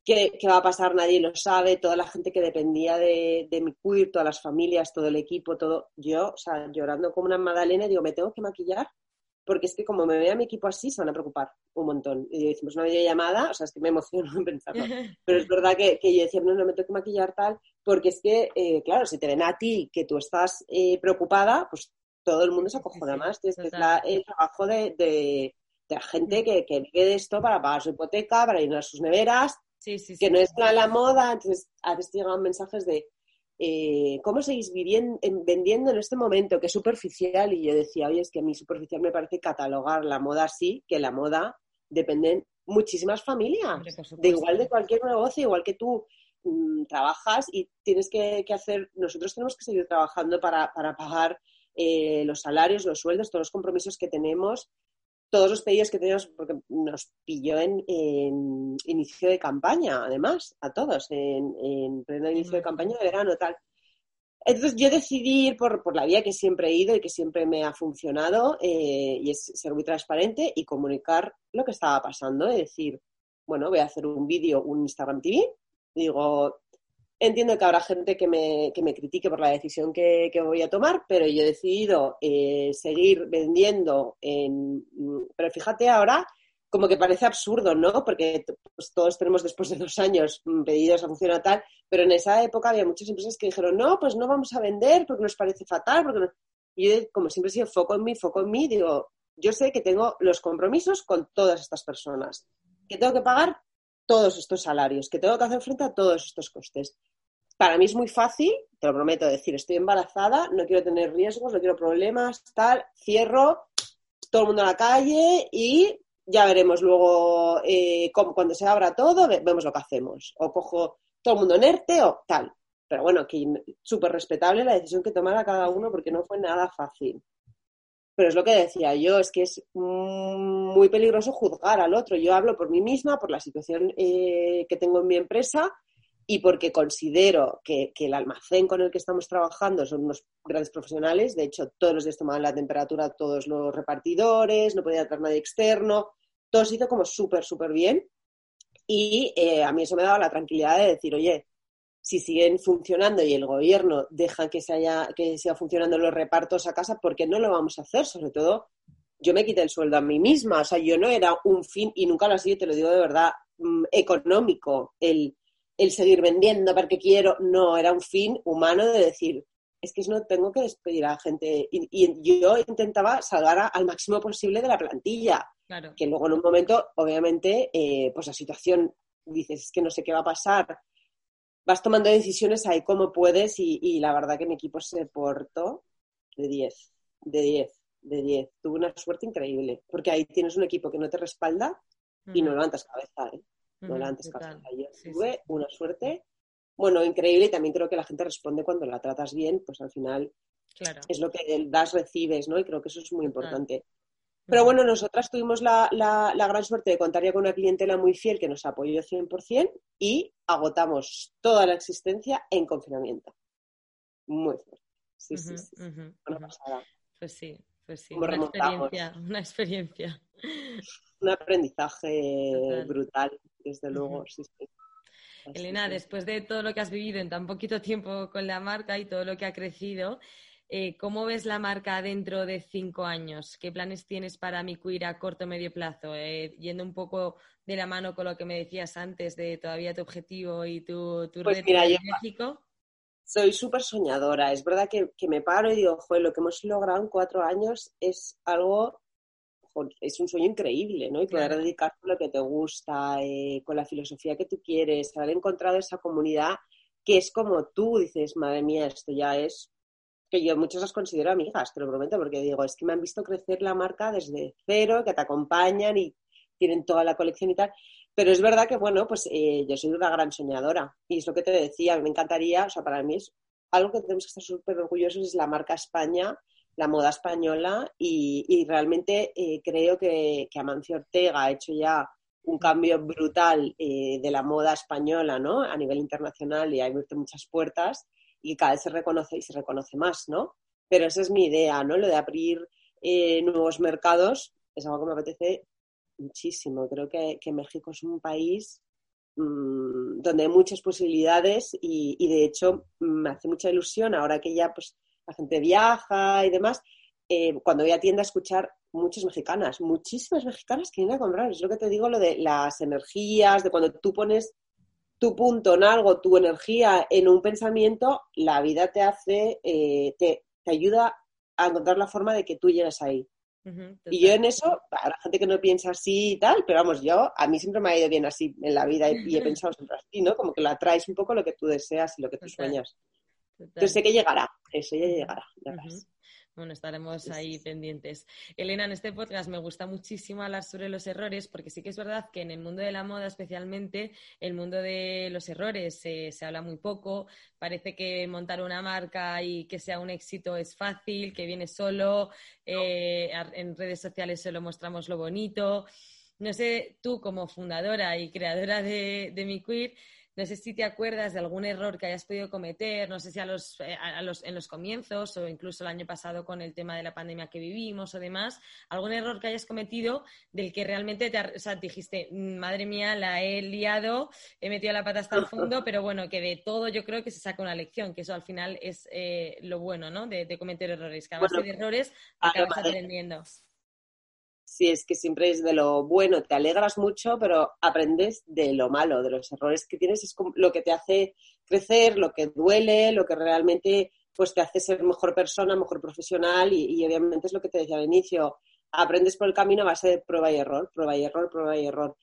¿qué, va a pasar? Nadie lo sabe, toda la gente que dependía de, de mi queer, todas las familias, todo el equipo, todo, yo, o sea, llorando como una magdalena, digo, ¿me tengo que maquillar? Porque es que como me vea mi equipo así, se van a preocupar un montón. Y decimos una videollamada, o sea, es que me emociono en pensarlo. Pero es verdad que, que yo decía, no, no me tengo que maquillar tal, porque es que, eh, claro, si te ven a ti que tú estás eh, preocupada, pues todo el mundo se acojona más. Es el trabajo de, de, la gente que, que vive de esto para pagar su hipoteca, para a sus neveras, que no es la, la moda. Entonces, a veces llegan mensajes de, eh, ¿cómo seguís viviendo, vendiendo en este momento que es superficial? Y yo decía, oye, es que a mí superficial me parece catalogar la moda así, que la moda dependen muchísimas familias, de igual de cualquier negocio, igual que tú mm, trabajas y tienes que, hacer, nosotros tenemos que seguir trabajando para, pagar eh, los salarios, los sueldos, todos los compromisos que tenemos todos los pedidos que teníamos, porque nos pilló en, inicio de campaña, además, a todos, en, pleno inicio de campaña de verano, tal. Entonces yo decidí ir por, la vía que siempre he ido y que siempre me ha funcionado, eh, y es ser muy transparente y comunicar lo que estaba pasando, es decir, bueno, voy a hacer un vídeo, un Instagram TV, digo, Entiendo que habrá gente que me, que me critique por la decisión que, voy a tomar, pero yo he decidido eh, seguir vendiendo. En... Pero fíjate ahora, como que parece absurdo, ¿no? Porque pues, todos tenemos después de dos años pedidos a funcionar tal, pero en esa época había muchas empresas que dijeron, no, pues no vamos a vender porque nos parece fatal. Porque Y yo, como siempre he sido foco en mí, foco en mí, digo, yo sé que tengo los compromisos con todas estas personas, que tengo que pagar todos estos salarios, que tengo que hacer frente a todos estos costes. Para mí es muy fácil, te lo prometo, decir, estoy embarazada, no quiero tener riesgos, no quiero problemas, tal, cierro, todo el mundo a la calle y ya veremos luego eh, cuando se abra todo, vemos lo que hacemos. O cojo todo el mundo en ERTE o tal. Pero bueno, que súper respetable la decisión que tomara cada uno porque no fue nada fácil. Pero es lo que decía yo, es que es muy peligroso juzgar al otro. Yo hablo por mí misma, por la situación eh, que tengo en mi empresa y porque considero que, el almacén con el que estamos trabajando son unos grandes profesionales. De hecho, todos los días tomaban la temperatura, todos los repartidores, no podía entrar nadie externo. Todo se hizo como súper, súper bien. Y eh, a mí eso me daba la tranquilidad de decir, oye, si siguen funcionando y el gobierno deja que, se haya, que siga funcionando los repartos a casa, ¿por qué no lo vamos a hacer? Sobre todo, yo me quité el sueldo a mí misma, o sea, yo no era un fin, y nunca lo ha sido, te lo digo de verdad, mm, económico, el, el seguir vendiendo porque quiero, no, era un fin humano de decir, es que no tengo que despedir a la gente. Y, yo intentaba salvar al máximo posible de la plantilla. Que luego en un momento, obviamente, eh, pues la situación, dices, es que no sé qué va a pasar, vas tomando decisiones ahí como puedes y, la verdad que mi equipo se portó de 10, de 10, de 10. Tuve una suerte increíble, porque ahí tienes un equipo que no te respalda y no levantas cabeza. ¿eh? No levantes cabeza. Yo tuve una suerte, bueno, increíble y también creo que la gente responde cuando la tratas bien, pues al final es lo que das, recibes, ¿no? Y creo que eso es muy importante. Pero bueno, nosotras tuvimos la, gran suerte de contar ya con una clientela muy fiel que nos apoyó 100% y agotamos toda la existencia en confinamiento. Muy fuerte. Sí, sí, sí. Pues sí, pues sí. Una experiencia, una experiencia. Un aprendizaje brutal, desde luego. sí, sí. Elena, después de todo lo que has vivido en tan poquito tiempo con la marca y todo lo que ha crecido, eh, ¿cómo ves la marca dentro de cinco años? ¿Qué planes tienes para mi cuir a corto o medio plazo? Eh, yendo un poco de la mano con lo que me decías antes de todavía tu objetivo y tu, tu pues mira, en México soy súper soñadora. Es verdad que, me paro y digo, joder, lo que hemos logrado en cuatro años es algo, es un sueño increíble, ¿no? Y poder dedicarte a lo que te gusta, eh, con la filosofía que tú quieres, haber encontrado esa comunidad que es como tú, dices, madre mía, esto ya es que yo muchos las considero amigas, te lo prometo, porque digo, es que me han visto crecer la marca desde cero, que te acompañan y tienen toda la colección y tal. Pero es verdad que, bueno, pues eh, yo soy una gran soñadora y es lo que te decía, me encantaría, o sea, para mí es algo que tenemos que estar súper orgullosos, es la marca España, la moda española y, realmente eh, creo que, que, Amancio Ortega ha hecho ya un cambio brutal eh, de la moda española, ¿no? A nivel internacional y ha abierto muchas puertas y cada vez se reconoce y se reconoce más, ¿no? Pero esa es mi idea, ¿no? Lo de abrir nuevos mercados es algo que me apetece muchísimo. Creo que, México es un país mm, donde hay muchas posibilidades y, de hecho me hace mucha ilusión ahora que ya pues la gente viaja y demás, eh, cuando voy a tienda a escuchar muchas mexicanas, muchísimas mexicanas que vienen a comprar. Es lo que te digo, lo de las energías, de cuando tú pones tu punto en algo, tu energía en un pensamiento, la vida te hace, eh, te, te ayuda a encontrar la forma de que tú llegues ahí. Y yo en eso, la gente que no piensa así y tal, pero vamos, yo, a mí siempre me ha ido bien así en la vida y, he pensado siempre así, ¿no? Como que la traes un poco lo que tú deseas y lo que tú sueñas. Entonces sé que llegará, eso ya llegará, ya bueno, estaremos ahí pendientes. Elena, en este podcast me gusta muchísimo hablar sobre los errores, porque sí que es verdad que en el mundo de la moda, especialmente, el mundo de los errores se habla muy poco. Parece que montar una marca y que sea un éxito es fácil, que viene solo. Eh, en redes sociales solo mostramos lo bonito. No sé, tú como fundadora y creadora de, de Mi Queer, no sé si te acuerdas de algún error que hayas podido cometer, no sé si a los, eh, en los comienzos o incluso el año pasado con el tema de la pandemia que vivimos o demás, algún error que hayas cometido del que realmente te dijiste, mm, madre mía, la he liado, he metido la pata hasta el fondo, pero bueno, que de todo yo creo que se saca una lección, que eso al final es eh, lo bueno, ¿no? De, cometer errores, que a base de errores acabas aprendiendo si es que siempre es de lo bueno, te alegras mucho, pero aprendes de lo malo, de los errores que tienes, es lo que te hace crecer, lo que duele, lo que realmente pues te hace ser mejor persona, mejor profesional y, obviamente es lo que te decía al inicio, aprendes por el camino a base de prueba y error, prueba y error, prueba y error.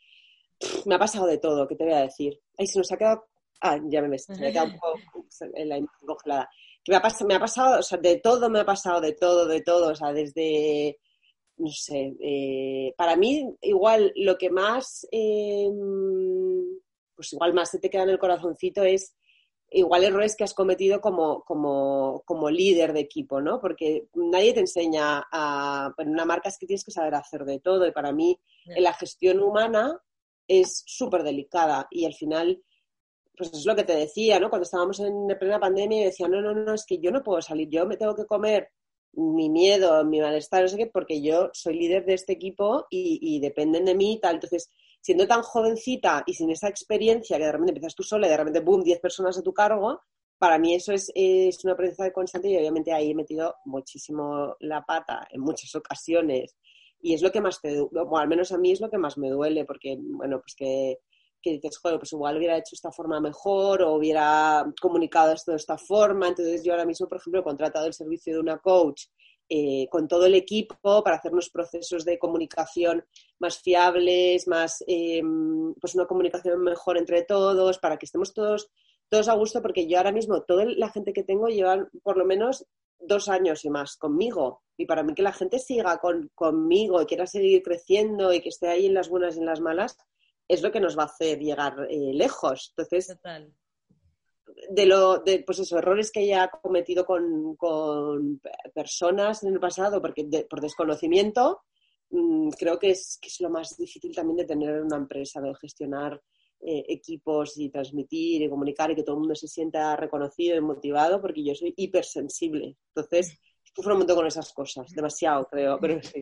me ha pasado de todo, ¿qué te voy a decir? Ay, se nos ha quedado... Ah, ya me me ha quedado un poco en la imagen congelada. Me ha, pasado, me ha pasado, o sea, de todo me ha pasado, de todo, de todo, o sea, desde no sé, eh, para mí igual lo que más, em, pues igual más se te queda en el corazoncito es igual errores que has cometido como, como, como líder de equipo, ¿no? Porque nadie te enseña a, en una marca es que tienes que saber hacer de todo y para mí en la gestión humana es súper delicada y al final, pues es lo que te decía, ¿no? Cuando estábamos en plena pandemia decía, no, no, no, es que yo no puedo salir, yo me tengo que comer mi miedo, mi malestar, no sé qué, porque yo soy líder de este equipo y, dependen de mí y tal. Entonces, siendo tan jovencita y sin esa experiencia que de repente empiezas tú sola y de repente, boom, 10 personas a tu cargo, para mí eso es, es una aprendizaje constante y obviamente ahí he metido muchísimo la pata en muchas ocasiones. Y es lo que más te, o al menos a mí es lo que más me duele, porque, bueno, pues que que dices, joder, pues igual hubiera hecho esta forma mejor o hubiera comunicado esto de esta forma. Entonces yo ahora mismo, por ejemplo, he contratado el servicio de una coach eh, con todo el equipo para hacernos procesos de comunicación más fiables, más, em, pues una comunicación mejor entre todos, para que estemos todos, todos a gusto, porque yo ahora mismo, toda la gente que tengo llevan por lo menos dos años y más conmigo. Y para mí que la gente siga con, conmigo y quiera seguir creciendo y que esté ahí en las buenas y en las malas, es lo que nos va a hacer llegar eh, lejos. Entonces, de lo, de, pues eso, errores que haya cometido con, con personas en el pasado porque por desconocimiento, mm, creo que es, que es lo más difícil también de tener una empresa, de gestionar eh, equipos y transmitir y comunicar y que todo el mundo se sienta reconocido y motivado, porque yo soy hipersensible. Entonces, sufro un montón con esas cosas, demasiado creo, pero sí,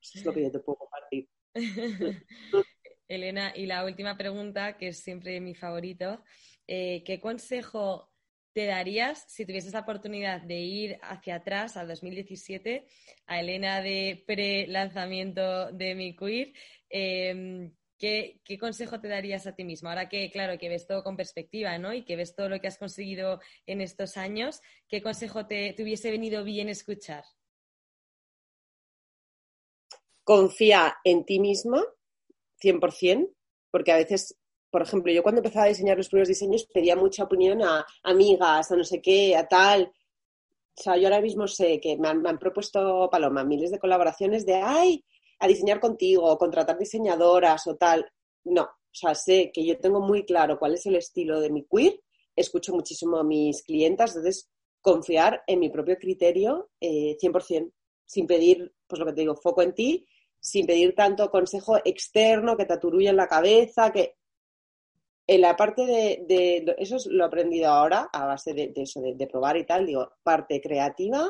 eso es lo que yo te puedo compartir. Elena, y la última pregunta, que es siempre mi favorito, eh, ¿qué consejo te darías si tuvieses la oportunidad de ir hacia atrás al 2017, a Elena de pre-lanzamiento de Mi Queer? Em, ¿qué, consejo te darías a ti mismo? Ahora que, claro, que ves todo con perspectiva, ¿no? Y que ves todo lo que has conseguido en estos años, ¿qué consejo te, te hubiese venido bien escuchar? Confía en ti misma, 100%, porque a veces por ejemplo, yo cuando empezaba a diseñar los primeros diseños pedía mucha opinión a amigas, a no sé qué, a tal. O sea, yo ahora mismo sé que me han, propuesto, Paloma, miles de colaboraciones de, ay, a diseñar contigo, contratar diseñadoras o tal. No, o sea, sé que yo tengo muy claro cuál es el estilo de mi queer, escucho muchísimo a mis clientas, entonces confiar en mi propio criterio eh, 100%, sin pedir, pues lo que te digo, foco en ti, sin pedir tanto consejo externo que te en la cabeza, que en la parte de, eso es lo he aprendido ahora a base de, eso, de, probar y tal, digo, parte creativa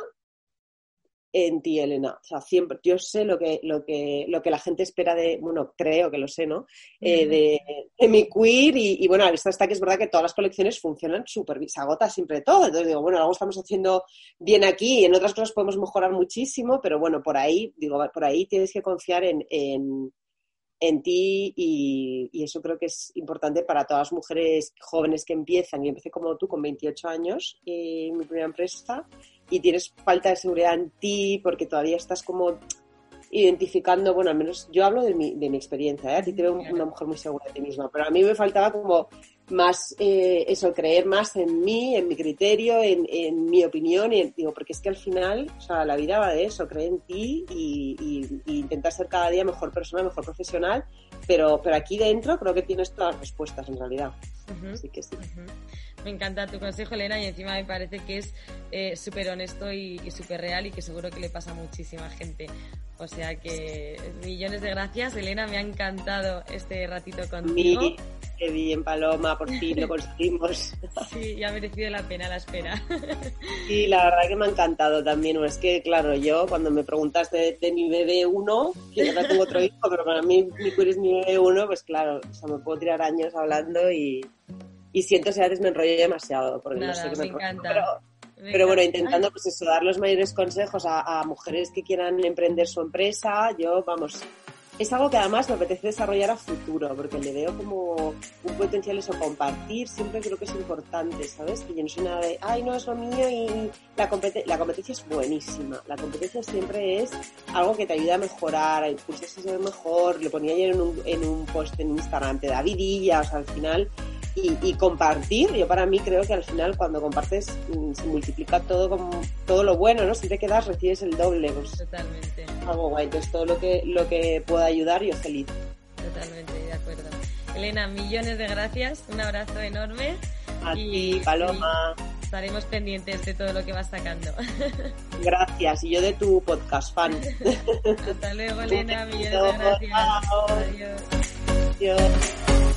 en ti, Elena. O sea, siempre, yo sé lo que, lo que, lo que la gente espera de, bueno, creo que lo sé, ¿no? Eh, de, mi queer y, bueno, a vista está que es verdad que todas las colecciones funcionan súper bien, se agota siempre todo. Entonces digo, bueno, algo estamos haciendo bien aquí y en otras cosas podemos mejorar muchísimo, pero bueno, por ahí, digo, por ahí tienes que confiar en en ti y, eso creo que es importante para todas las mujeres jóvenes que empiezan. Yo empecé como tú con 28 años en mi primera empresa y tienes falta de seguridad en ti porque todavía estás como identificando, bueno, al menos yo hablo de mi, de mi experiencia, ¿eh? a ti te veo una mujer muy segura de ti misma, pero a mí me faltaba como más eh, eso, creer más en mí, en mi criterio, en, en mi opinión, y digo, porque es que al final, o sea, la vida va de eso, creer en ti y, intentar ser cada día mejor persona, mejor profesional, pero, pero aquí dentro creo que tienes todas las respuestas en realidad. Así que sí. Me encanta tu consejo, Elena, y encima me parece que es eh, súper honesto y, y súper real y que seguro que le pasa a muchísima gente. O sea que millones de gracias, Elena, me ha encantado este ratito contigo. Sí, qué bien, Paloma, por fin lo conseguimos. Sí, ya ha merecido la pena la espera. Sí, la verdad que me ha encantado también. Es que, claro, yo cuando me preguntaste de, mi bebé uno, que ahora tengo otro hijo, pero para mí mi es mi bebé uno, pues claro, o sea, me puedo tirar años hablando y, y siento si a veces me enrollo demasiado, porque no sé qué me, encanta. Pero, bueno, intentando pues eso, dar los mayores consejos a, mujeres que quieran emprender su empresa, yo, vamos, es algo que además me apetece desarrollar a futuro, porque le veo como un potencial eso, compartir, siempre creo que es importante, ¿sabes? Que yo no soy nada de, ay, no, es lo mío y la, la competencia es buenísima. La competencia siempre es algo que te ayuda a mejorar, a impulsarse a ser mejor. Lo ponía ayer en un, en un post en Instagram, te da vidilla, o sea, al final y, compartir, yo para mí creo que al final cuando compartes mm, se multiplica todo como todo lo bueno, ¿no? Siempre que das recibes el doble. Pues, Totalmente. Algo guay, entonces todo lo que, lo que pueda ayudar yo feliz. Totalmente, de acuerdo. Elena, millones de gracias, un abrazo enorme. A ti, Paloma. estaremos pendientes de todo lo que vas sacando. Gracias, y yo de tu podcast, fan. Hasta luego, Elena, millones de gracias. Adiós. Adiós.